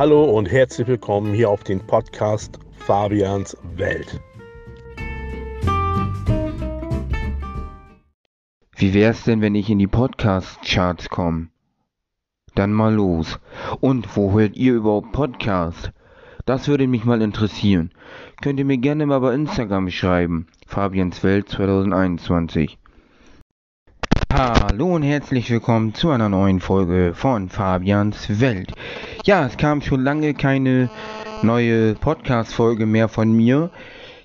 Hallo und herzlich willkommen hier auf den Podcast Fabians Welt. Wie wär's denn, wenn ich in die Podcast-Charts komme? Dann mal los. Und wo hört ihr überhaupt Podcast? Das würde mich mal interessieren. Könnt ihr mir gerne mal bei Instagram schreiben. Fabians Welt 2021. Hallo und herzlich willkommen zu einer neuen Folge von Fabians Welt. Ja, es kam schon lange keine neue Podcast-Folge mehr von mir.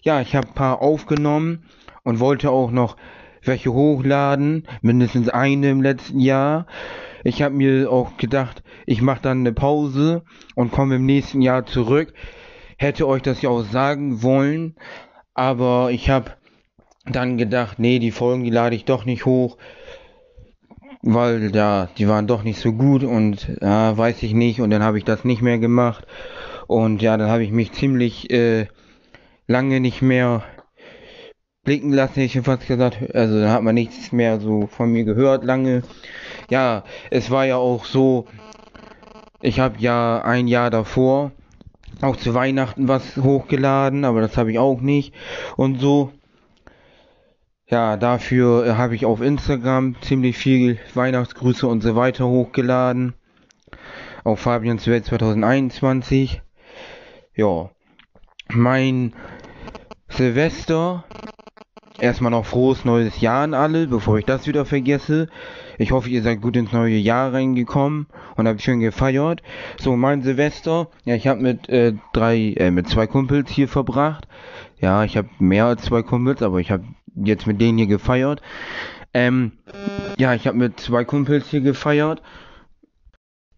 Ja, ich habe ein paar aufgenommen und wollte auch noch welche hochladen, mindestens eine im letzten Jahr. Ich habe mir auch gedacht, ich mache dann eine Pause und komme im nächsten Jahr zurück. Hätte euch das ja auch sagen wollen, aber ich habe dann gedacht, nee, die Folgen, die lade ich doch nicht hoch, weil ja, die waren doch nicht so gut und ja, weiß ich nicht und dann habe ich das nicht mehr gemacht und ja, dann habe ich mich ziemlich äh, lange nicht mehr blicken lassen, ich hätte fast gesagt, also dann hat man nichts mehr so von mir gehört lange. Ja, es war ja auch so, ich habe ja ein Jahr davor auch zu Weihnachten was hochgeladen, aber das habe ich auch nicht und so. Ja, dafür äh, habe ich auf Instagram ziemlich viel Weihnachtsgrüße und so weiter hochgeladen. Auf Fabians Welt 2021. Ja, mein Silvester Erstmal noch frohes neues Jahr an alle, bevor ich das wieder vergesse. Ich hoffe, ihr seid gut ins neue Jahr reingekommen und habt schön gefeiert. So, mein Silvester, ja, ich habe mit äh, drei, äh, mit zwei Kumpels hier verbracht. Ja, ich habe mehr als zwei Kumpels, aber ich habe jetzt mit denen hier gefeiert. Ähm, ja, ich habe mit zwei Kumpels hier gefeiert.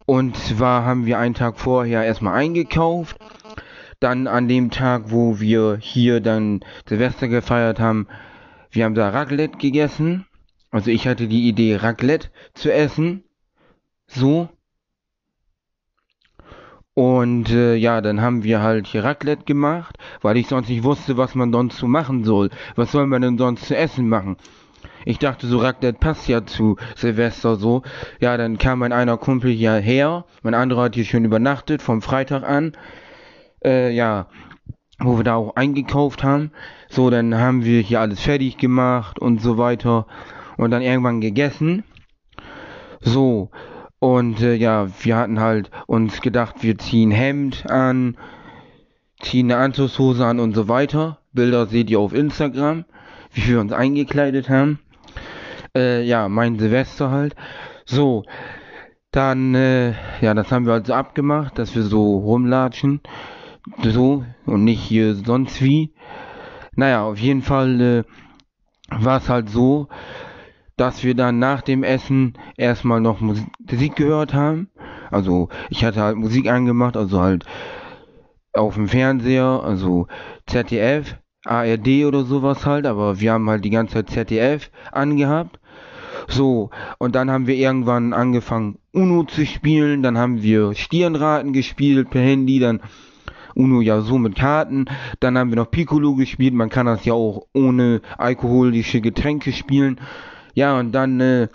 Und zwar haben wir einen Tag vorher erstmal eingekauft. Dann an dem Tag, wo wir hier dann Silvester gefeiert haben, wir haben da Raclette gegessen. Also ich hatte die Idee, Raclette zu essen. So. Und äh, ja, dann haben wir halt hier Raclette gemacht, weil ich sonst nicht wusste, was man sonst so machen soll. Was soll man denn sonst zu essen machen? Ich dachte so, Raclette passt ja zu Silvester so. Ja, dann kam mein einer Kumpel hierher, mein anderer hat hier schon übernachtet, vom Freitag an. Äh, ja, wo wir da auch eingekauft haben. So, dann haben wir hier alles fertig gemacht und so weiter und dann irgendwann gegessen. So, und äh, ja, wir hatten halt uns gedacht, wir ziehen Hemd an, ziehen eine Anzugshose an und so weiter. Bilder seht ihr auf Instagram, wie wir uns eingekleidet haben. Äh, ja, mein Silvester halt. So, dann, äh, ja, das haben wir also abgemacht, dass wir so rumlatschen so und nicht hier sonst wie. Naja, auf jeden Fall äh, war es halt so, dass wir dann nach dem Essen erstmal noch Musik gehört haben. Also ich hatte halt Musik angemacht, also halt auf dem Fernseher, also ZDF, ARD oder sowas halt, aber wir haben halt die ganze Zeit ZDF angehabt. So, und dann haben wir irgendwann angefangen Uno zu spielen, dann haben wir Stirnraten gespielt per Handy, dann Uno ja so mit Karten. Dann haben wir noch Piccolo gespielt. Man kann das ja auch ohne alkoholische Getränke spielen. Ja, und dann äh,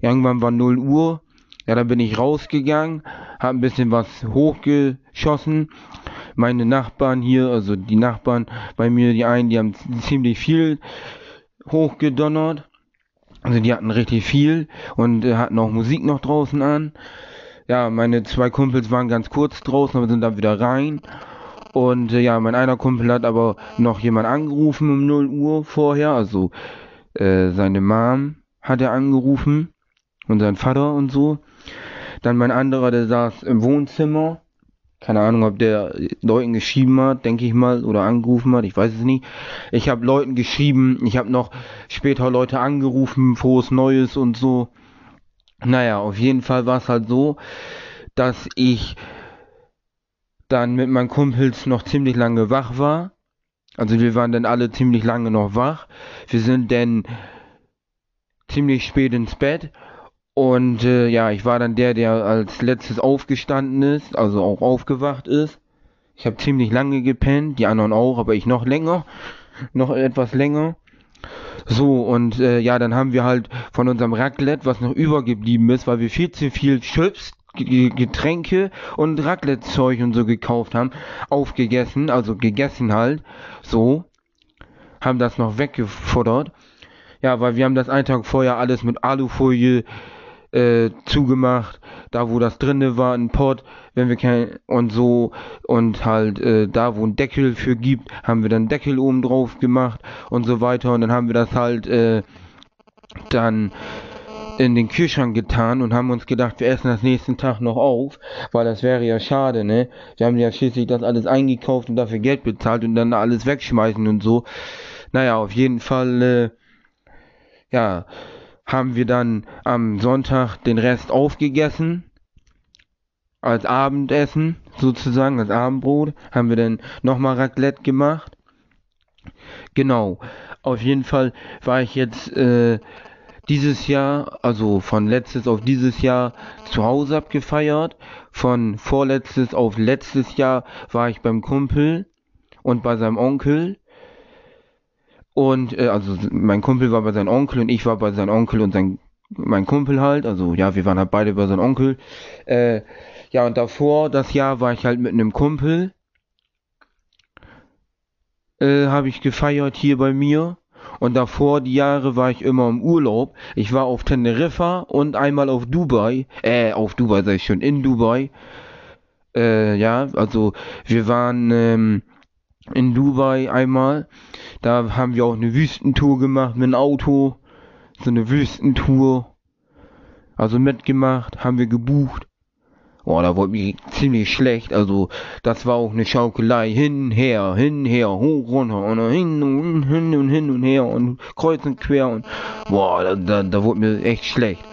irgendwann war 0 Uhr. Ja, dann bin ich rausgegangen, habe ein bisschen was hochgeschossen. Meine Nachbarn hier, also die Nachbarn bei mir, die einen, die haben ziemlich viel hochgedonnert. Also die hatten richtig viel und äh, hatten auch Musik noch draußen an. Ja, meine zwei Kumpels waren ganz kurz draußen, aber sind dann wieder rein. Und äh, ja, mein einer Kumpel hat aber noch jemand angerufen um 0 Uhr vorher. Also äh, seine Mom hat er angerufen und sein Vater und so. Dann mein anderer, der saß im Wohnzimmer. Keine Ahnung, ob der Leuten geschrieben hat, denke ich mal, oder angerufen hat, ich weiß es nicht. Ich habe Leuten geschrieben, ich habe noch später Leute angerufen, frohes Neues und so. Naja, auf jeden Fall war es halt so, dass ich dann mit meinen Kumpels noch ziemlich lange wach war. Also wir waren dann alle ziemlich lange noch wach. Wir sind dann ziemlich spät ins Bett. Und äh, ja, ich war dann der, der als letztes aufgestanden ist, also auch aufgewacht ist. Ich habe ziemlich lange gepennt, die anderen auch, aber ich noch länger, noch etwas länger. So, und äh, ja, dann haben wir halt von unserem Raclette, was noch übergeblieben ist, weil wir viel zu viel Chips Getränke und Raclette-Zeug und so gekauft haben, aufgegessen, also gegessen halt, so, haben das noch weggefuttert. Ja, weil wir haben das einen Tag vorher alles mit Alufolie äh, zugemacht, da wo das drinne war, ein Pot, wenn wir kein und so und halt äh, da wo ein Deckel für gibt, haben wir dann Deckel oben drauf gemacht und so weiter und dann haben wir das halt äh, dann in den Kühlschrank getan und haben uns gedacht, wir essen das nächsten Tag noch auf, weil das wäre ja schade, ne? Wir haben ja schließlich das alles eingekauft und dafür Geld bezahlt und dann alles wegschmeißen und so. Naja, auf jeden Fall, äh, ja, haben wir dann am Sonntag den Rest aufgegessen. Als Abendessen sozusagen, als Abendbrot, haben wir dann nochmal Raclette gemacht. Genau, auf jeden Fall war ich jetzt äh, dieses Jahr, also von letztes auf dieses Jahr zu Hause abgefeiert. Von vorletztes auf letztes Jahr war ich beim Kumpel und bei seinem Onkel. Und äh, also mein Kumpel war bei seinem Onkel und ich war bei seinem Onkel und sein mein Kumpel halt. Also ja, wir waren halt beide bei seinem Onkel. Äh, ja, und davor das Jahr war ich halt mit einem Kumpel. Äh, habe ich gefeiert hier bei mir. Und davor die Jahre war ich immer im Urlaub. Ich war auf Teneriffa und einmal auf Dubai. Äh, auf Dubai sei ich schon, in Dubai. Äh, ja, also wir waren ähm, in Dubai einmal. Da haben wir auch eine Wüstentour gemacht mit dem Auto. So eine Wüstentour. Also mitgemacht, haben wir gebucht. Boah, da wurde mir ziemlich schlecht. Also, das war auch eine Schaukelei. Hin, her, hin, her, hoch, runter und hin und hin und hin und her und kreuz und quer und boah, da, da, da wurde mir echt schlecht.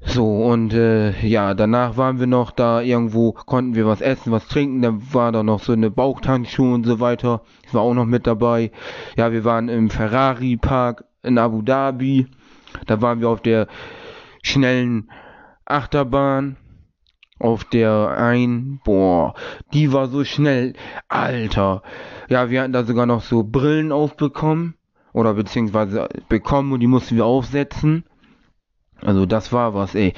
So, und äh, ja, danach waren wir noch da irgendwo, konnten wir was essen, was trinken, da war da noch so eine Bauchtankschuhe und so weiter. Ich war auch noch mit dabei. Ja, wir waren im Ferrari Park in Abu Dhabi. Da waren wir auf der schnellen Achterbahn auf der ein, boah, die war so schnell, Alter. Ja, wir hatten da sogar noch so Brillen aufbekommen, oder beziehungsweise bekommen und die mussten wir aufsetzen. Also das war was, ey.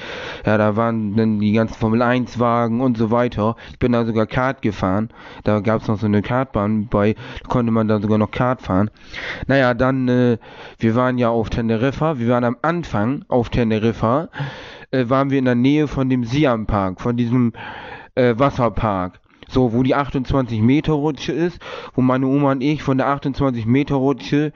Ja, da waren dann die ganzen Formel 1 Wagen und so weiter. Ich bin da sogar Kart gefahren. Da gab's noch so eine Kartbahn bei, konnte man da sogar noch Kart fahren. Naja, dann, äh, wir waren ja auf Teneriffa. Wir waren am Anfang auf Teneriffa. Äh, waren wir in der Nähe von dem Siam Park, von diesem äh, Wasserpark. So, wo die 28 Meter Rutsche ist, wo meine Oma und ich von der 28 Meter Rutsche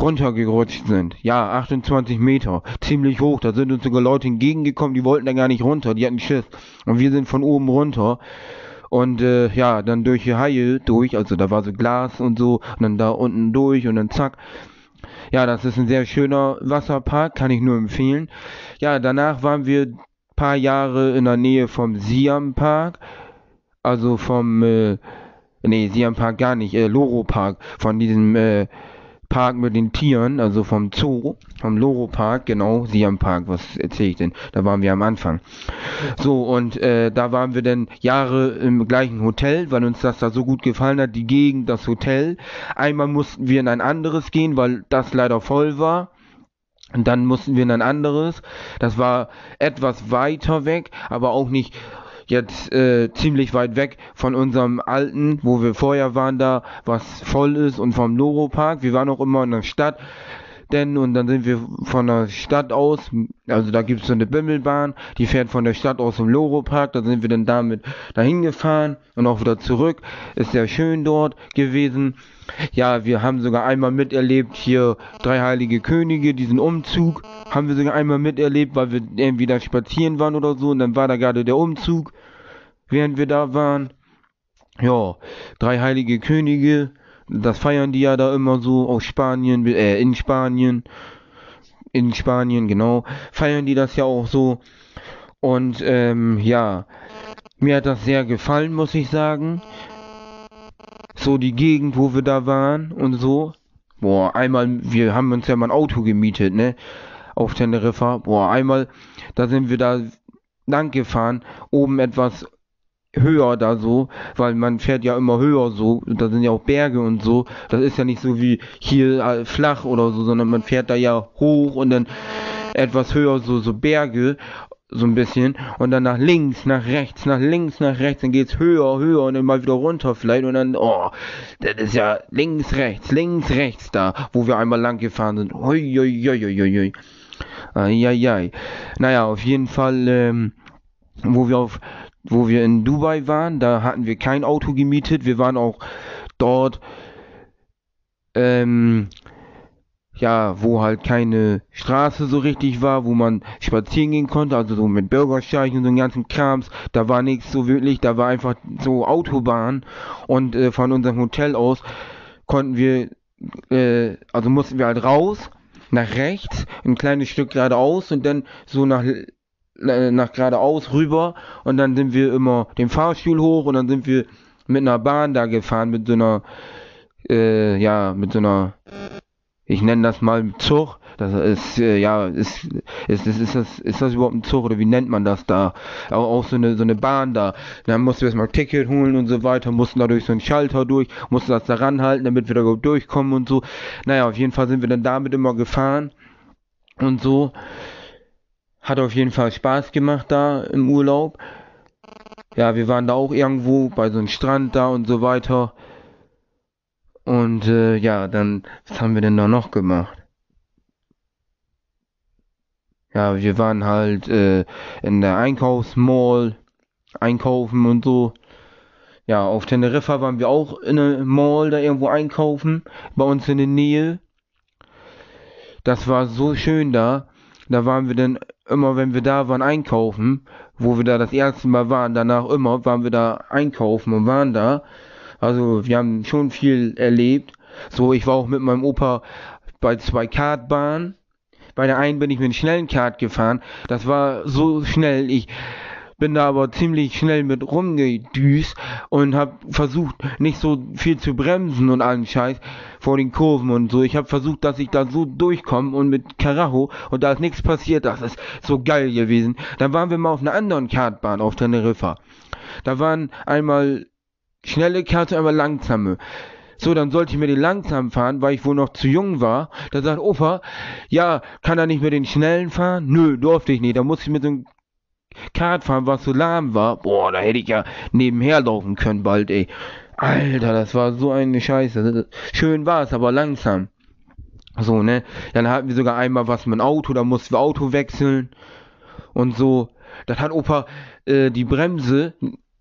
runtergerutscht sind. Ja, 28 Meter. Ziemlich hoch. Da sind uns sogar Leute entgegengekommen, die wollten da gar nicht runter. Die hatten Schiss. Und wir sind von oben runter. Und äh, ja, dann durch die Haie durch. Also da war so Glas und so. Und dann da unten durch und dann zack. Ja, das ist ein sehr schöner Wasserpark. Kann ich nur empfehlen. Ja, danach waren wir paar Jahre in der Nähe vom Siam Park. Also vom, äh, nee, Siam Park gar nicht, äh, Loro Park. Von diesem, äh, Park mit den Tieren, also vom Zoo, vom Loro Park, genau, Siam Park, was erzähle ich denn? Da waren wir am Anfang. So, und äh, da waren wir dann Jahre im gleichen Hotel, weil uns das da so gut gefallen hat, die Gegend, das Hotel. Einmal mussten wir in ein anderes gehen, weil das leider voll war. Und dann mussten wir in ein anderes. Das war etwas weiter weg, aber auch nicht jetzt äh, ziemlich weit weg von unserem alten, wo wir vorher waren da, was voll ist und vom Loro Park. Wir waren auch immer in der Stadt, denn und dann sind wir von der Stadt aus, also da gibt es so eine Bimmelbahn, die fährt von der Stadt aus zum Loro Park, da sind wir dann damit dahin gefahren und auch wieder zurück. Ist sehr schön dort gewesen. Ja, wir haben sogar einmal miterlebt hier drei heilige Könige, diesen Umzug haben wir sogar einmal miterlebt, weil wir irgendwie da spazieren waren oder so und dann war da gerade der Umzug, während wir da waren. Ja, drei heilige Könige, das feiern die ja da immer so aus Spanien, äh, in Spanien, in Spanien, genau, feiern die das ja auch so. Und ähm, ja, mir hat das sehr gefallen, muss ich sagen. So die Gegend, wo wir da waren und so. Boah, einmal, wir haben uns ja mal ein Auto gemietet, ne? Auf Teneriffa. Boah, einmal, da sind wir da lang gefahren, oben etwas höher da so, weil man fährt ja immer höher so, da sind ja auch Berge und so, das ist ja nicht so wie hier äh, flach oder so, sondern man fährt da ja hoch und dann etwas höher so, so Berge, so ein bisschen und dann nach links, nach rechts, nach links, nach rechts, dann geht's höher, höher und dann mal wieder runter vielleicht und dann, oh, das ist ja links, rechts, links, rechts da, wo wir einmal lang gefahren sind. Hui, hui, hui, hui, hui. Eieiei. Naja, auf jeden Fall, ähm, wo wir auf, wo wir in Dubai waren, da hatten wir kein Auto gemietet, wir waren auch dort, ähm, ja, wo halt keine Straße so richtig war, wo man spazieren gehen konnte, also so mit Bürgersteig und so ganzen Krams, da war nichts so wirklich, da war einfach so Autobahn. Und äh, von unserem Hotel aus konnten wir, äh, also mussten wir halt raus, nach rechts, ein kleines Stück geradeaus und dann so nach nach geradeaus rüber und dann sind wir immer den Fahrstuhl hoch und dann sind wir mit einer Bahn da gefahren, mit so einer, äh, ja, mit so einer ich nenne das mal Zug. Das ist, äh, ja, ist, ist, ist, ist, das, ist das überhaupt ein Zug oder wie nennt man das da? Auch, auch so eine, so eine Bahn da. Dann mussten wir erstmal Ticket holen und so weiter, mussten da durch so einen Schalter durch, mussten das da ranhalten, damit wir da durchkommen und so. Naja, auf jeden Fall sind wir dann damit immer gefahren und so. Hat auf jeden Fall Spaß gemacht da im Urlaub. Ja, wir waren da auch irgendwo bei so einem Strand da und so weiter. Und äh, ja, dann, was haben wir denn da noch gemacht? Ja, wir waren halt äh, in der Einkaufsmall, einkaufen und so. Ja, auf Teneriffa waren wir auch in der Mall da irgendwo einkaufen, bei uns in der Nähe. Das war so schön da. Da waren wir dann immer, wenn wir da waren, einkaufen, wo wir da das erste Mal waren, danach immer waren wir da einkaufen und waren da. Also wir haben schon viel erlebt. So, ich war auch mit meinem Opa bei zwei Kartbahnen. Bei der einen bin ich mit einem schnellen Kart gefahren. Das war so schnell. Ich bin da aber ziemlich schnell mit rumgedüst und habe versucht, nicht so viel zu bremsen und allen Scheiß vor den Kurven und so. Ich habe versucht, dass ich da so durchkomme und mit Karacho und da ist nichts passiert. Das ist so geil gewesen. Dann waren wir mal auf einer anderen Kartbahn auf Teneriffa. Da waren einmal schnelle Karte, aber langsame. So, dann sollte ich mir den langsam fahren, weil ich wohl noch zu jung war. Da sagt Opa, ja, kann er nicht mit den schnellen fahren? Nö, durfte ich nicht. Da musste ich mit so einem Kart fahren, was so lahm war. Boah, da hätte ich ja nebenher laufen können bald, ey. Alter, das war so eine Scheiße. Schön war es, aber langsam. So, ne? Dann hatten wir sogar einmal was mit dem Auto, da mussten wir Auto wechseln. Und so. Dann hat Opa äh, die Bremse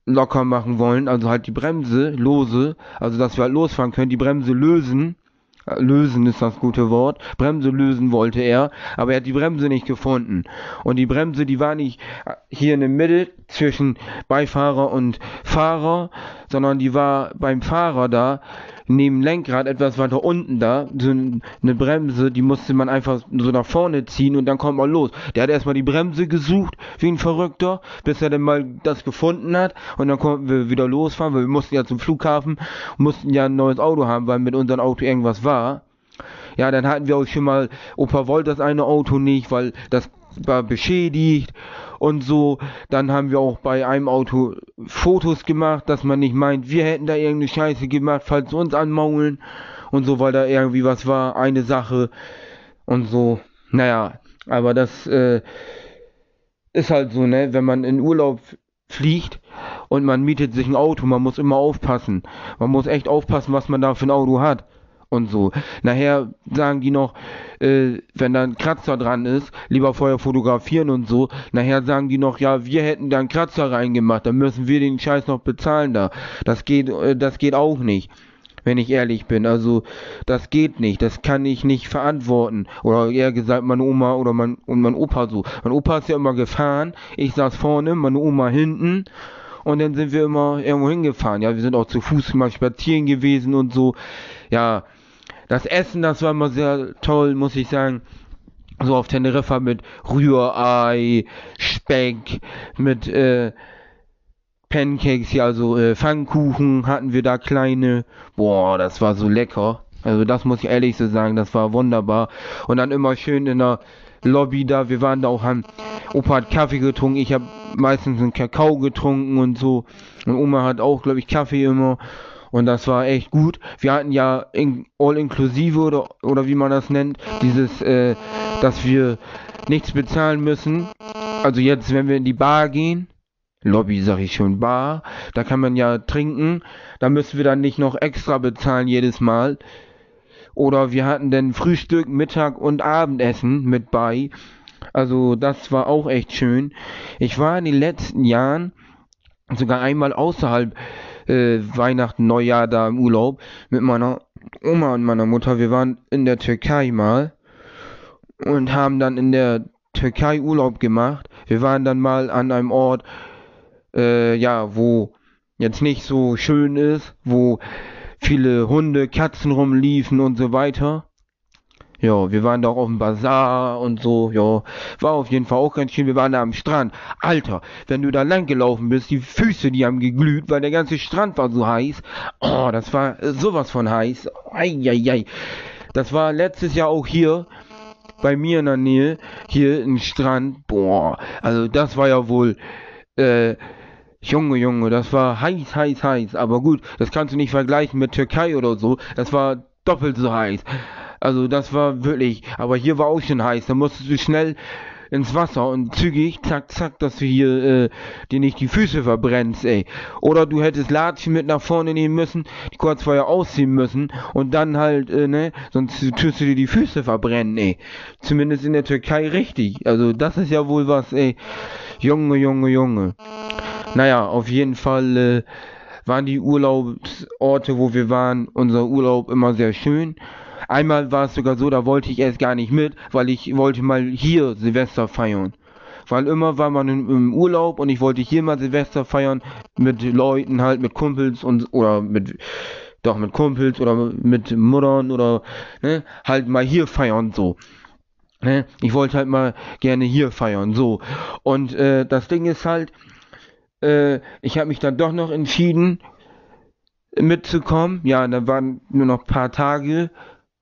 locker machen wollen, also halt die Bremse lose, also dass wir halt losfahren können, die Bremse lösen. Lösen ist das gute Wort. Bremse lösen wollte er, aber er hat die Bremse nicht gefunden. Und die Bremse, die war nicht hier in der Mitte zwischen Beifahrer und Fahrer, sondern die war beim Fahrer da neben Lenkrad etwas weiter unten da, so eine Bremse, die musste man einfach so nach vorne ziehen und dann kommt man los. Der hat erstmal die Bremse gesucht, wie ein Verrückter, bis er dann mal das gefunden hat und dann konnten wir wieder losfahren, weil wir mussten ja zum Flughafen, mussten ja ein neues Auto haben, weil mit unserem Auto irgendwas war. Ja, dann hatten wir auch schon mal, Opa wollte das eine Auto nicht, weil das war beschädigt und so. Dann haben wir auch bei einem Auto Fotos gemacht, dass man nicht meint, wir hätten da irgendeine Scheiße gemacht, falls uns anmaulen und so, weil da irgendwie was war, eine Sache und so. Naja, aber das äh, ist halt so, ne, wenn man in Urlaub fliegt und man mietet sich ein Auto, man muss immer aufpassen. Man muss echt aufpassen, was man da für ein Auto hat und so. Nachher sagen die noch, äh, wenn da ein Kratzer dran ist, lieber vorher fotografieren und so. Nachher sagen die noch, ja, wir hätten da einen Kratzer reingemacht, dann müssen wir den Scheiß noch bezahlen da. Das geht, äh, das geht auch nicht. Wenn ich ehrlich bin, also das geht nicht, das kann ich nicht verantworten. Oder eher gesagt, meine Oma oder mein, und mein Opa so. Mein Opa ist ja immer gefahren, ich saß vorne, meine Oma hinten und dann sind wir immer irgendwo hingefahren. Ja, wir sind auch zu Fuß mal spazieren gewesen und so. Ja, das Essen, das war immer sehr toll, muss ich sagen. So auf Teneriffa mit Rührei, Speck, mit äh, Pancakes, hier also äh, Pfannkuchen hatten wir da kleine. Boah, das war so lecker. Also das muss ich ehrlich so sagen, das war wunderbar. Und dann immer schön in der Lobby da, wir waren da auch an, Opa hat Kaffee getrunken, ich habe meistens einen Kakao getrunken und so. Und Oma hat auch, glaube ich, Kaffee immer. Und das war echt gut. Wir hatten ja in, all inklusive oder, oder wie man das nennt, dieses, äh, dass wir nichts bezahlen müssen Also jetzt, wenn wir in die Bar gehen, Lobby sag ich schon, Bar, da kann man ja trinken, da müssen wir dann nicht noch extra bezahlen jedes Mal. Oder wir hatten dann Frühstück, Mittag und Abendessen mit bei. Also das war auch echt schön. Ich war in den letzten Jahren sogar einmal außerhalb äh, Weihnachten, Neujahr da im Urlaub mit meiner Oma und meiner Mutter. Wir waren in der Türkei mal und haben dann in der Türkei Urlaub gemacht. Wir waren dann mal an einem Ort, äh, ja, wo jetzt nicht so schön ist, wo viele Hunde, Katzen rumliefen und so weiter. Ja, wir waren da auch auf dem Bazar und so, ja. War auf jeden Fall auch ganz schön. Wir waren da am Strand. Alter, wenn du da lang gelaufen bist, die Füße, die haben geglüht, weil der ganze Strand war so heiß. Oh, das war sowas von heiß. Eieiei. Das war letztes Jahr auch hier bei mir in der Nähe, hier im Strand. Boah, also das war ja wohl, äh, Junge, Junge, das war heiß, heiß, heiß. Aber gut, das kannst du nicht vergleichen mit Türkei oder so. Das war doppelt so heiß. Also das war wirklich, aber hier war auch schon heiß. Da musstest du schnell ins Wasser und zügig, zack, zack, dass du hier äh, dir nicht die Füße verbrennst, ey. Oder du hättest Latschen mit nach vorne nehmen müssen, die kurz vorher ausziehen müssen und dann halt, äh, ne, sonst tust du dir die Füße verbrennen, ey. Zumindest in der Türkei richtig. Also das ist ja wohl was, ey. Junge, Junge, Junge. Naja, auf jeden Fall äh, waren die Urlaubsorte, wo wir waren, unser Urlaub immer sehr schön. Einmal war es sogar so, da wollte ich erst gar nicht mit, weil ich wollte mal hier Silvester feiern. Weil immer war man im Urlaub und ich wollte hier mal Silvester feiern mit Leuten halt, mit Kumpels und oder mit doch mit Kumpels oder mit Muttern oder ne, halt mal hier feiern so. Ne? Ich wollte halt mal gerne hier feiern so. Und äh, das Ding ist halt, äh, ich habe mich dann doch noch entschieden mitzukommen. Ja, da waren nur noch ein paar Tage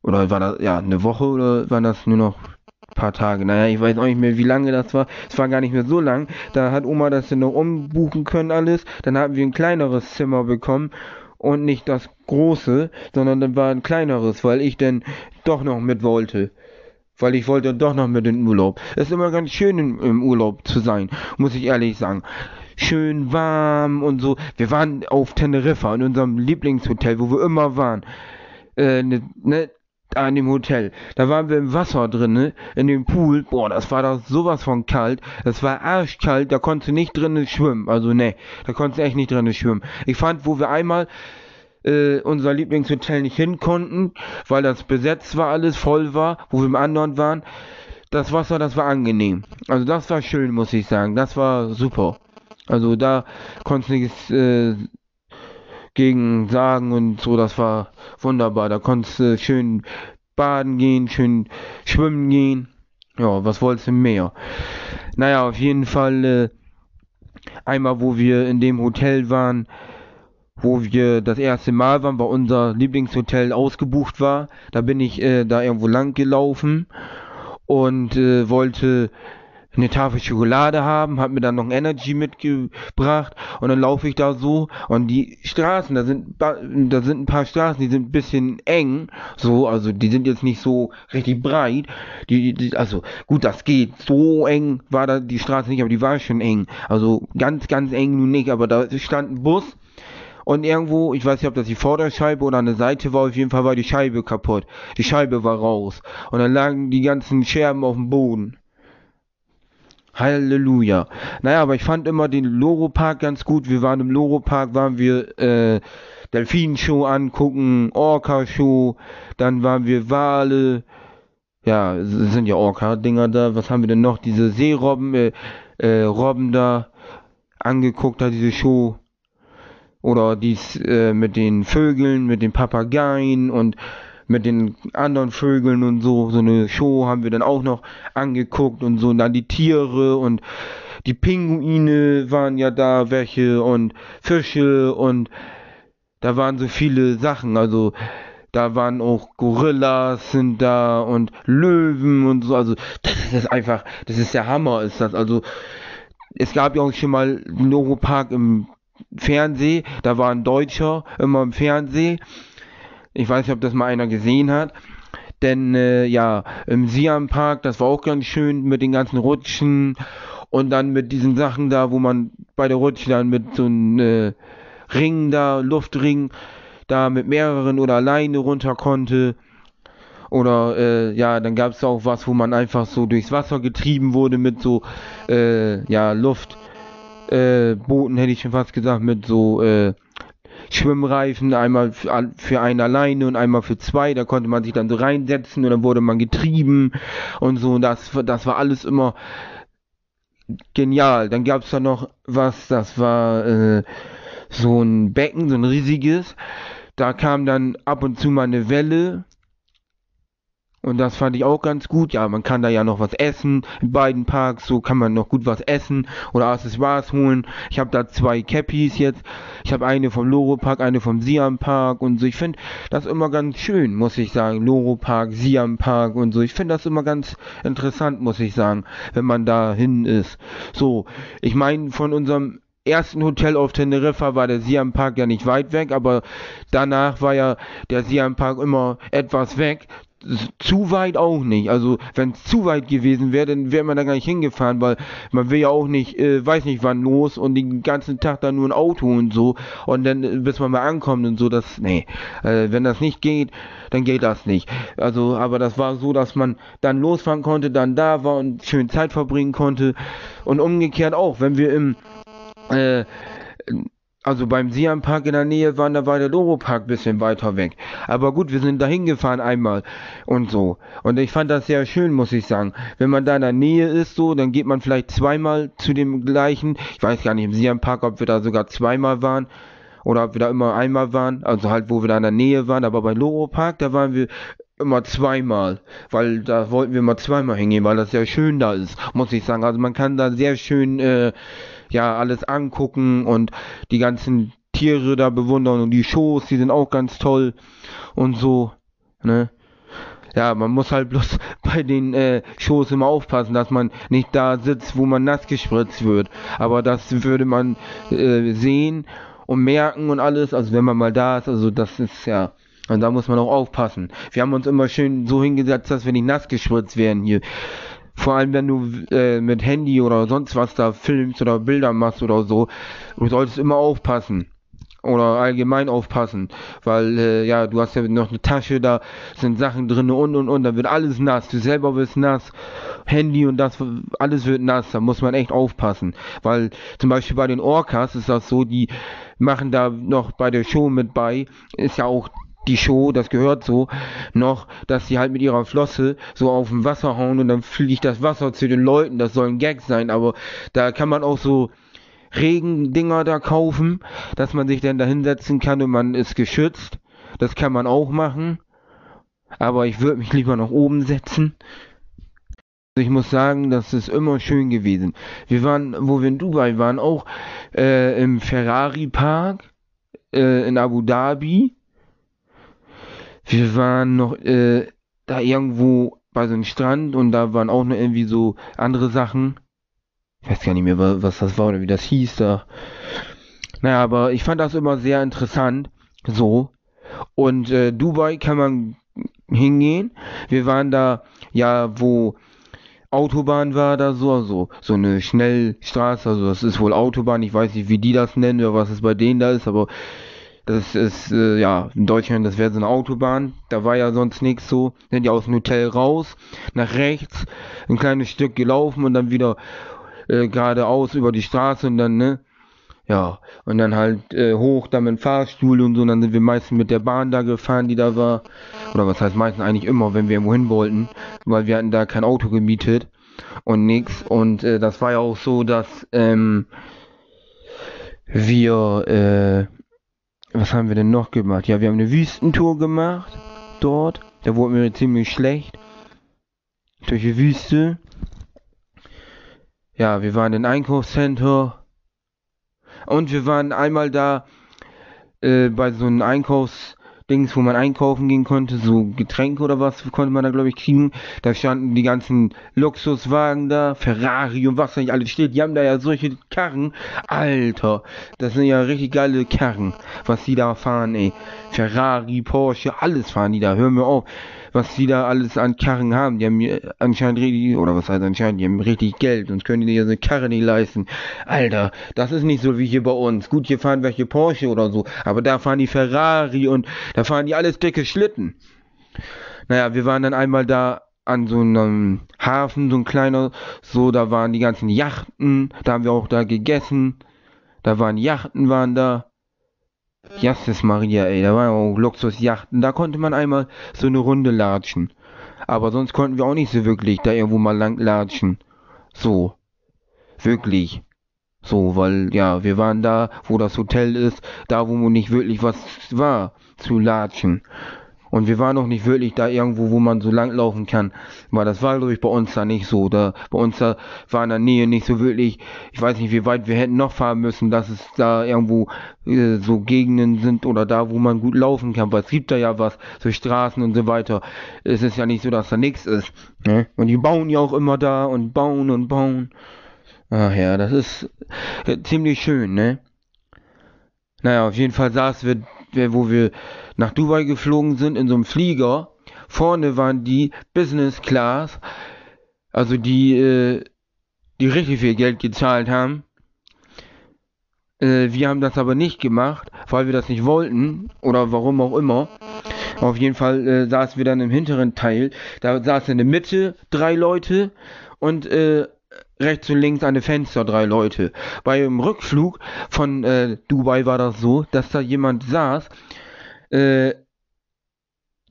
oder war das, ja, eine Woche oder waren das nur noch ein paar Tage? Naja, ich weiß auch nicht mehr, wie lange das war. Es war gar nicht mehr so lang. Da hat Oma das dann noch umbuchen können alles. Dann haben wir ein kleineres Zimmer bekommen und nicht das große, sondern dann war ein kleineres, weil ich dann doch noch mit wollte. Weil ich wollte doch noch mit in den Urlaub. Es ist immer ganz schön im, Urlaub zu sein, muss ich ehrlich sagen schön warm und so. Wir waren auf Teneriffa in unserem Lieblingshotel, wo wir immer waren. Äh, ne, ne, an dem Hotel. Da waren wir im Wasser drin, ne? in dem Pool. Boah, das war doch sowas von kalt. Das war arschkalt, da konntest du nicht drinnen schwimmen. Also ne, da konntest du echt nicht drinnen schwimmen. Ich fand, wo wir einmal äh, unser Lieblingshotel nicht hin konnten, weil das besetzt war, alles voll war, wo wir im anderen waren, das Wasser, das war angenehm. Also das war schön, muss ich sagen. Das war super. Also da konntest du nichts äh, gegen sagen und so, das war wunderbar. Da konntest du schön baden gehen, schön schwimmen gehen. Ja, was wolltest du mehr? Naja, auf jeden Fall äh, einmal, wo wir in dem Hotel waren, wo wir das erste Mal waren, weil unser Lieblingshotel ausgebucht war. Da bin ich äh, da irgendwo lang gelaufen und äh, wollte eine Tafel Schokolade haben, hat mir dann noch ein Energy mitgebracht und dann laufe ich da so und die Straßen, da sind da sind ein paar Straßen, die sind ein bisschen eng, so, also die sind jetzt nicht so richtig breit. Die, die also gut, das geht. So eng war da die Straße nicht, aber die war schon eng. Also ganz ganz eng nun nicht, aber da stand ein Bus und irgendwo, ich weiß nicht, ob das die Vorderscheibe oder eine Seite war, auf jeden Fall war die Scheibe kaputt. Die Scheibe war raus und dann lagen die ganzen Scherben auf dem Boden. Halleluja. Naja, aber ich fand immer den Loro-Park ganz gut. Wir waren im Loro-Park, waren wir äh, Delfin-Show angucken, Orca-Show, dann waren wir Wale. Ja, sind ja Orca-Dinger da. Was haben wir denn noch? Diese Seerobben, äh, äh, Robben da angeguckt, da diese Show. Oder dies äh, mit den Vögeln, mit den Papageien und mit den anderen Vögeln und so, so eine Show haben wir dann auch noch angeguckt und so, und dann die Tiere und die Pinguine waren ja da, welche und Fische und da waren so viele Sachen, also da waren auch Gorillas sind da und Löwen und so, also das ist einfach, das ist der Hammer, ist das, also es gab ja auch schon mal einen Europark im Fernsehen, da war ein Deutscher immer im Fernsehen ich weiß nicht, ob das mal einer gesehen hat. Denn äh, ja, im Siam Park, das war auch ganz schön mit den ganzen Rutschen Und dann mit diesen Sachen da, wo man bei der Rutsche dann mit so einem äh, Ring da, Luftring, da mit mehreren oder alleine runter konnte. Oder äh, ja, dann gab es auch was, wo man einfach so durchs Wasser getrieben wurde mit so äh, ja Luftbooten, äh, hätte ich schon fast gesagt, mit so äh, Schwimmreifen, einmal für einen alleine und einmal für zwei. Da konnte man sich dann so reinsetzen und dann wurde man getrieben und so. Und das, das war alles immer genial. Dann gab es da noch was, das war äh, so ein Becken, so ein riesiges. Da kam dann ab und zu mal eine Welle und das fand ich auch ganz gut. Ja, man kann da ja noch was essen. In beiden Parks, so kann man noch gut was essen oder Accessoires holen. Ich habe da zwei Cappies jetzt. Ich habe eine vom Loro Park, eine vom Siam Park und so. Ich finde das immer ganz schön, muss ich sagen. Loro Park, Siam Park und so. Ich finde das immer ganz interessant, muss ich sagen, wenn man da hin ist. So, ich meine, von unserem ersten Hotel auf Teneriffa war der Siam Park ja nicht weit weg, aber danach war ja der Siam Park immer etwas weg zu weit auch nicht. Also wenn es zu weit gewesen wäre, dann wäre man da gar nicht hingefahren, weil man will ja auch nicht, äh, weiß nicht wann los und den ganzen Tag dann nur ein Auto und so und dann äh, bis man mal ankommt und so, das, nee, äh, wenn das nicht geht, dann geht das nicht. Also, aber das war so, dass man dann losfahren konnte, dann da war und schön Zeit verbringen konnte und umgekehrt auch, wenn wir im äh, also beim Siam Park in der Nähe waren, da war der Loro Park bisschen weiter weg. Aber gut, wir sind da hingefahren einmal und so. Und ich fand das sehr schön, muss ich sagen. Wenn man da in der Nähe ist, so, dann geht man vielleicht zweimal zu dem gleichen. Ich weiß gar nicht im Siam Park, ob wir da sogar zweimal waren oder ob wir da immer einmal waren. Also halt, wo wir da in der Nähe waren. Aber bei Loro Park, da waren wir immer zweimal, weil da wollten wir mal zweimal hingehen, weil das sehr schön da ist, muss ich sagen. Also man kann da sehr schön äh, ja alles angucken und die ganzen Tiere da bewundern und die Shows, die sind auch ganz toll und so, ne? Ja, man muss halt bloß bei den äh, Shows immer aufpassen, dass man nicht da sitzt, wo man nass gespritzt wird. Aber das würde man äh, sehen und merken und alles, also wenn man mal da ist, also das ist ja, und da muss man auch aufpassen. Wir haben uns immer schön so hingesetzt, dass wir nicht nass gespritzt werden hier. Vor allem, wenn du äh, mit Handy oder sonst was da filmst oder Bilder machst oder so, du solltest immer aufpassen. Oder allgemein aufpassen. Weil, äh, ja, du hast ja noch eine Tasche, da sind Sachen drin und und und, da wird alles nass. Du selber wirst nass. Handy und das, alles wird nass. Da muss man echt aufpassen. Weil zum Beispiel bei den Orcas ist das so, die machen da noch bei der Show mit bei. Ist ja auch die Show, das gehört so, noch, dass sie halt mit ihrer Flosse so auf dem Wasser hauen und dann fliegt das Wasser zu den Leuten, das soll ein Gag sein, aber da kann man auch so Regendinger da kaufen, dass man sich dann da hinsetzen kann und man ist geschützt. Das kann man auch machen. Aber ich würde mich lieber nach oben setzen. Also ich muss sagen, das ist immer schön gewesen. Wir waren, wo wir in Dubai waren, auch äh, im Ferrari Park äh, in Abu Dhabi. Wir waren noch äh, da irgendwo bei so einem Strand und da waren auch noch irgendwie so andere Sachen. Ich weiß gar nicht mehr, was das war oder wie das hieß da. Naja, aber ich fand das immer sehr interessant. So. Und äh, Dubai kann man hingehen. Wir waren da, ja, wo Autobahn war da so, also so eine Schnellstraße, also das ist wohl Autobahn, ich weiß nicht, wie die das nennen oder was es bei denen da ist, aber das ist, äh, ja, in Deutschland, das wäre so eine Autobahn. Da war ja sonst nichts so. Sind die aus dem Hotel raus, nach rechts, ein kleines Stück gelaufen und dann wieder äh, geradeaus über die Straße und dann, ne? Ja, und dann halt äh, hoch, dann mit dem Fahrstuhl und so. Und dann sind wir meistens mit der Bahn da gefahren, die da war. Oder was heißt meistens eigentlich immer, wenn wir irgendwo hin wollten. Weil wir hatten da kein Auto gemietet und nix. Und äh, das war ja auch so, dass ähm, wir äh, was haben wir denn noch gemacht? Ja, wir haben eine Wüstentour gemacht. Dort. Da wurde mir ziemlich schlecht. Durch die Wüste. Ja, wir waren in Einkaufscenter. Und wir waren einmal da äh, bei so einem Einkaufsding Dings, wo man einkaufen gehen konnte, so Getränke oder was konnte man da glaube ich kriegen. Da standen die ganzen Luxuswagen da, Ferrari und was nicht alles steht. Die haben da ja solche Karren. Alter, das sind ja richtig geile Karren, was die da fahren, ey. Ferrari, Porsche, alles fahren die da. Hör mir auf was die da alles an Karren haben. Die haben anscheinend richtig, oder was heißt anscheinend, die haben richtig Geld, sonst können die eine Karre nicht leisten. Alter, das ist nicht so wie hier bei uns. Gut, hier fahren welche Porsche oder so, aber da fahren die Ferrari und da fahren die alles dicke Schlitten. Naja, wir waren dann einmal da an so einem Hafen, so ein kleiner, so, da waren die ganzen Yachten, da haben wir auch da gegessen, da waren Yachten, waren da. Jasses Maria, ey, da waren auch Luxusjachten. Da konnte man einmal so eine Runde latschen. Aber sonst konnten wir auch nicht so wirklich da irgendwo mal lang latschen. So. Wirklich. So, weil, ja, wir waren da, wo das Hotel ist, da wo nicht wirklich was war, zu latschen. Und wir waren noch nicht wirklich da irgendwo, wo man so lang laufen kann. Weil das war, glaube ich, bei uns da nicht so. Da, bei uns da war in der Nähe nicht so wirklich, ich weiß nicht, wie weit wir hätten noch fahren müssen, dass es da irgendwo äh, so Gegenden sind oder da, wo man gut laufen kann. Weil es gibt da ja was, so Straßen und so weiter. Es ist ja nicht so, dass da nichts ist. Ne? Und die bauen ja auch immer da und bauen und bauen. Ach ja, das ist äh, ziemlich schön, ne? Naja, auf jeden Fall saßen wir, wo wir nach Dubai geflogen sind in so einem Flieger. Vorne waren die Business Class, also die, äh, die richtig viel Geld gezahlt haben. Äh, wir haben das aber nicht gemacht, weil wir das nicht wollten oder warum auch immer. Auf jeden Fall äh, saßen wir dann im hinteren Teil. Da saßen in der Mitte drei Leute und äh, rechts und links an den Fenster drei Leute. Beim Rückflug von äh, Dubai war das so, dass da jemand saß, äh,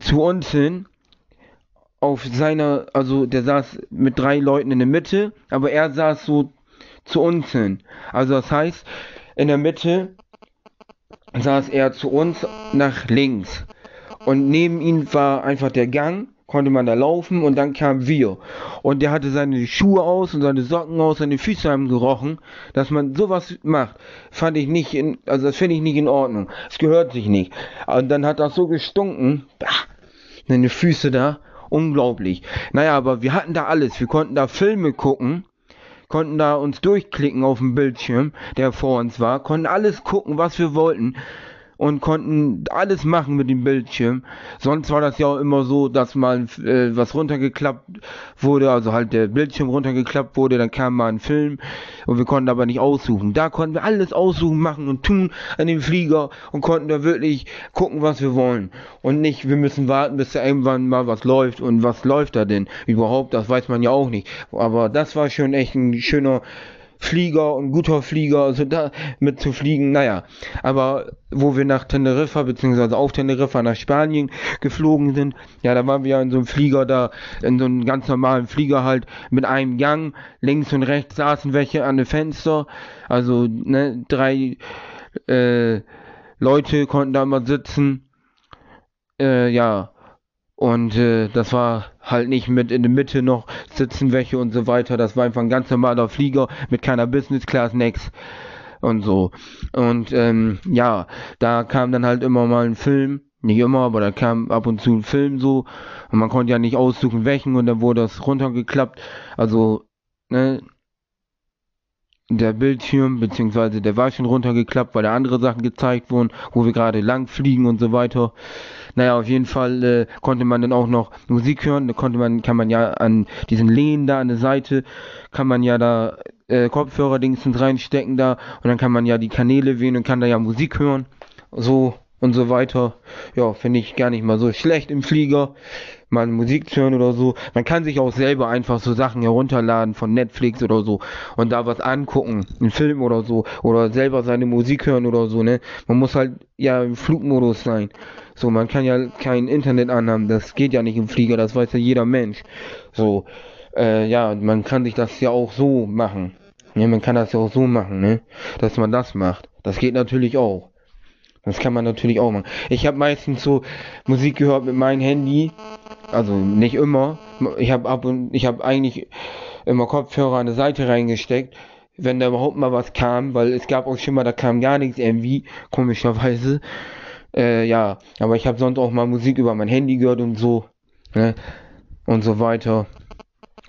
zu uns hin, auf seiner, also der saß mit drei Leuten in der Mitte, aber er saß so zu uns hin. Also das heißt, in der Mitte saß er zu uns nach links. Und neben ihm war einfach der Gang konnte man da laufen und dann kamen wir. Und der hatte seine Schuhe aus und seine Socken aus, seine Füße haben gerochen. Dass man sowas macht, fand ich nicht in, also das finde ich nicht in Ordnung. Es gehört sich nicht. Und dann hat das so gestunken. Bah, seine Füße da. Unglaublich. Naja, aber wir hatten da alles. Wir konnten da Filme gucken konnten da uns durchklicken auf dem Bildschirm, der vor uns war, konnten alles gucken, was wir wollten und konnten alles machen mit dem Bildschirm. Sonst war das ja auch immer so, dass mal äh, was runtergeklappt wurde, also halt der Bildschirm runtergeklappt wurde, dann kam mal ein Film und wir konnten aber nicht aussuchen. Da konnten wir alles aussuchen, machen und tun an dem Flieger und konnten da wirklich gucken, was wir wollen. Und nicht, wir müssen warten, bis da irgendwann mal was läuft und was läuft da denn überhaupt, das weiß man ja auch nicht. Aber das war schon echt ein schöner Flieger und guter Flieger, also da mit zu fliegen, naja. Aber wo wir nach Teneriffa, beziehungsweise auf Teneriffa nach Spanien geflogen sind, ja, da waren wir ja in so einem Flieger da, in so einem ganz normalen Flieger halt, mit einem Gang, links und rechts saßen welche an den Fenster, also, ne, drei, äh, Leute konnten da mal sitzen, äh, ja, und äh, das war halt nicht mit in der Mitte noch sitzen welche und so weiter. Das war einfach ein ganz normaler Flieger mit keiner Business Class, nix und so. Und ähm, ja, da kam dann halt immer mal ein Film. Nicht immer, aber da kam ab und zu ein Film so. Und man konnte ja nicht aussuchen, welchen. Und dann wurde das runtergeklappt. Also, ne, der Bildschirm, beziehungsweise der war schon runtergeklappt, weil da andere Sachen gezeigt wurden, wo wir gerade lang fliegen und so weiter. Naja, auf jeden Fall äh, konnte man dann auch noch Musik hören. Da konnte man, kann man ja an diesen Lehnen da an der Seite, kann man ja da äh, Kopfhörer-Dingsens reinstecken da und dann kann man ja die Kanäle wählen und kann da ja Musik hören. So und so weiter. Ja, finde ich gar nicht mal so schlecht im Flieger, mal Musik zu hören oder so. Man kann sich auch selber einfach so Sachen herunterladen von Netflix oder so und da was angucken, einen Film oder so oder selber seine Musik hören oder so, ne? Man muss halt ja im Flugmodus sein. So, man kann ja kein Internet anhaben, das geht ja nicht im Flieger, das weiß ja jeder Mensch. So, äh, ja, man kann sich das ja auch so machen. Ja, man kann das ja auch so machen, ne? Dass man das macht. Das geht natürlich auch. Das kann man natürlich auch machen. Ich habe meistens so Musik gehört mit meinem Handy. Also nicht immer. Ich habe ab und ich habe eigentlich immer Kopfhörer an der Seite reingesteckt, wenn da überhaupt mal was kam, weil es gab auch schon mal, da kam gar nichts irgendwie, komischerweise. Äh, ja, aber ich habe sonst auch mal Musik über mein Handy gehört und so, ne? Und so weiter.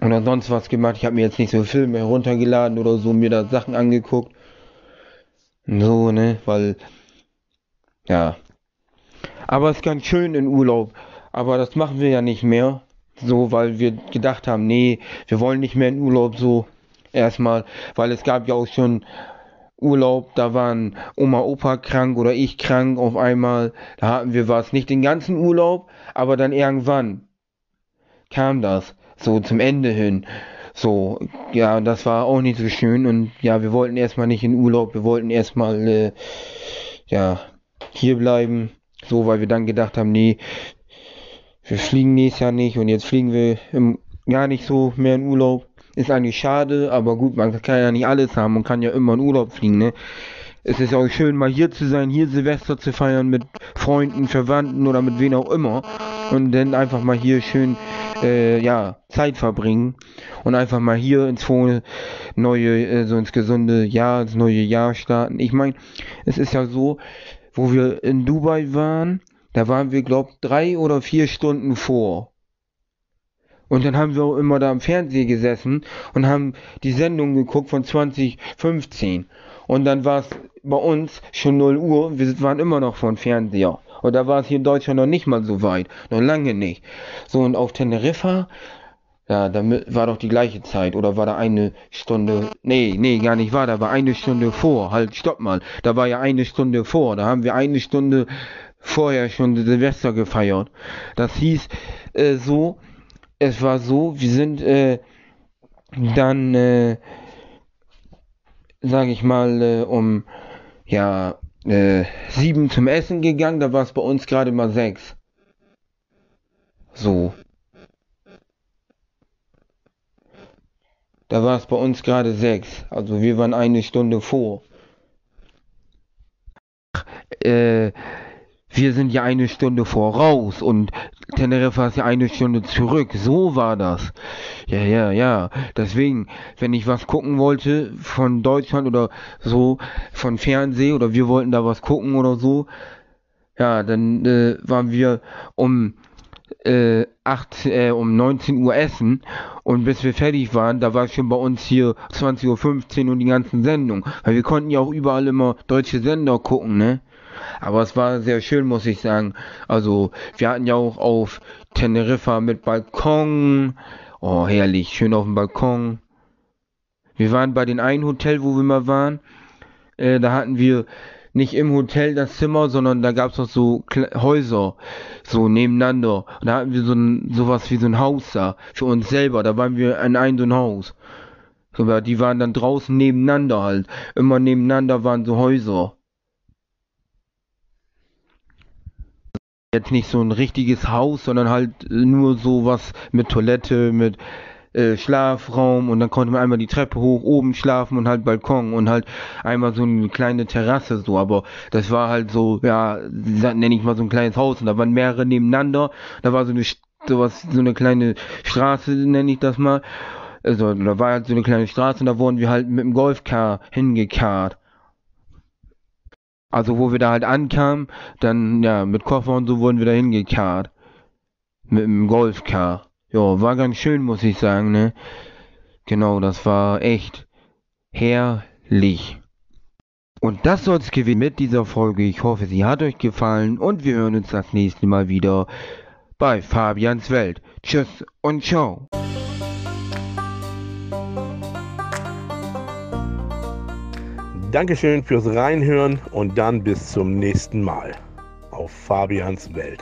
Oder sonst was gemacht. Ich habe mir jetzt nicht so Filme heruntergeladen oder so, mir da Sachen angeguckt. So, ne? Weil, ja. Aber es ist ganz schön in Urlaub. Aber das machen wir ja nicht mehr. So, weil wir gedacht haben, nee, wir wollen nicht mehr in Urlaub so. Erstmal, weil es gab ja auch schon Urlaub, da waren Oma, Opa krank oder ich krank auf einmal. Da hatten wir was, nicht den ganzen Urlaub, aber dann irgendwann kam das, so zum Ende hin. So, ja, das war auch nicht so schön und ja, wir wollten erstmal nicht in Urlaub, wir wollten erstmal, äh, ja, hier bleiben, so, weil wir dann gedacht haben, nee, wir fliegen nächstes Jahr nicht und jetzt fliegen wir im, gar nicht so mehr in Urlaub. Ist eigentlich schade, aber gut, man kann ja nicht alles haben und kann ja immer in Urlaub fliegen, ne? Es ist auch schön, mal hier zu sein, hier Silvester zu feiern mit Freunden, Verwandten oder mit wem auch immer. Und dann einfach mal hier schön, äh, ja, Zeit verbringen. Und einfach mal hier ins volle, neue, äh, so ins gesunde Jahr, ins neue Jahr starten. Ich meine, es ist ja so, wo wir in Dubai waren, da waren wir, glaub, drei oder vier Stunden vor. Und dann haben wir auch immer da am Fernseher gesessen und haben die Sendung geguckt von 2015. Und dann war es bei uns schon 0 Uhr, wir waren immer noch vor dem Fernseher. Und da war es hier in Deutschland noch nicht mal so weit, noch lange nicht. So, und auf Teneriffa, ja, da war doch die gleiche Zeit, oder war da eine Stunde, nee, nee, gar nicht war, da war eine Stunde vor, halt, stopp mal, da war ja eine Stunde vor, da haben wir eine Stunde vorher schon Silvester gefeiert. Das hieß äh, so, es war so, wir sind äh, dann, äh, sag ich mal, äh, um ja äh, sieben zum Essen gegangen, da war es bei uns gerade mal sechs. So. Da war es bei uns gerade sechs. Also wir waren eine Stunde vor. Äh, wir sind ja eine Stunde voraus und Teneriffa ist ja eine Stunde zurück. So war das. Ja, ja, ja. Deswegen, wenn ich was gucken wollte von Deutschland oder so, von Fernseh oder wir wollten da was gucken oder so, ja, dann äh, waren wir um äh, 8, äh, um 19 Uhr essen und bis wir fertig waren, da war schon bei uns hier 20.15 Uhr und die ganzen Sendungen. Weil wir konnten ja auch überall immer deutsche Sender gucken, ne? Aber es war sehr schön, muss ich sagen. Also, wir hatten ja auch auf Teneriffa mit Balkon. Oh, herrlich, schön auf dem Balkon. Wir waren bei den einen Hotel, wo wir mal waren. Äh, da hatten wir nicht im Hotel das Zimmer, sondern da gab es noch so Kle Häuser, so nebeneinander. Und da hatten wir so ein, sowas wie so ein Haus da, für uns selber. Da waren wir in einem so ein Haus. Aber die waren dann draußen nebeneinander halt. Immer nebeneinander waren so Häuser. Jetzt nicht so ein richtiges Haus, sondern halt nur so was mit Toilette, mit äh, Schlafraum und dann konnte man einmal die Treppe hoch, oben schlafen und halt Balkon und halt einmal so eine kleine Terrasse so, aber das war halt so, ja, nenne ich mal so ein kleines Haus und da waren mehrere nebeneinander, da war so eine sowas, so eine kleine Straße, nenne ich das mal, also da war halt so eine kleine Straße und da wurden wir halt mit dem Golfcar hingekarrt. Also wo wir da halt ankamen, dann ja, mit Koffer und so wurden wir da hingekarrt. Mit dem Golfcar. Ja, war ganz schön, muss ich sagen, ne? Genau, das war echt herrlich. Und das soll es gewesen mit dieser Folge. Ich hoffe, sie hat euch gefallen und wir hören uns das nächste Mal wieder bei Fabians Welt. Tschüss und ciao. Dankeschön fürs Reinhören und dann bis zum nächsten Mal auf Fabians Welt.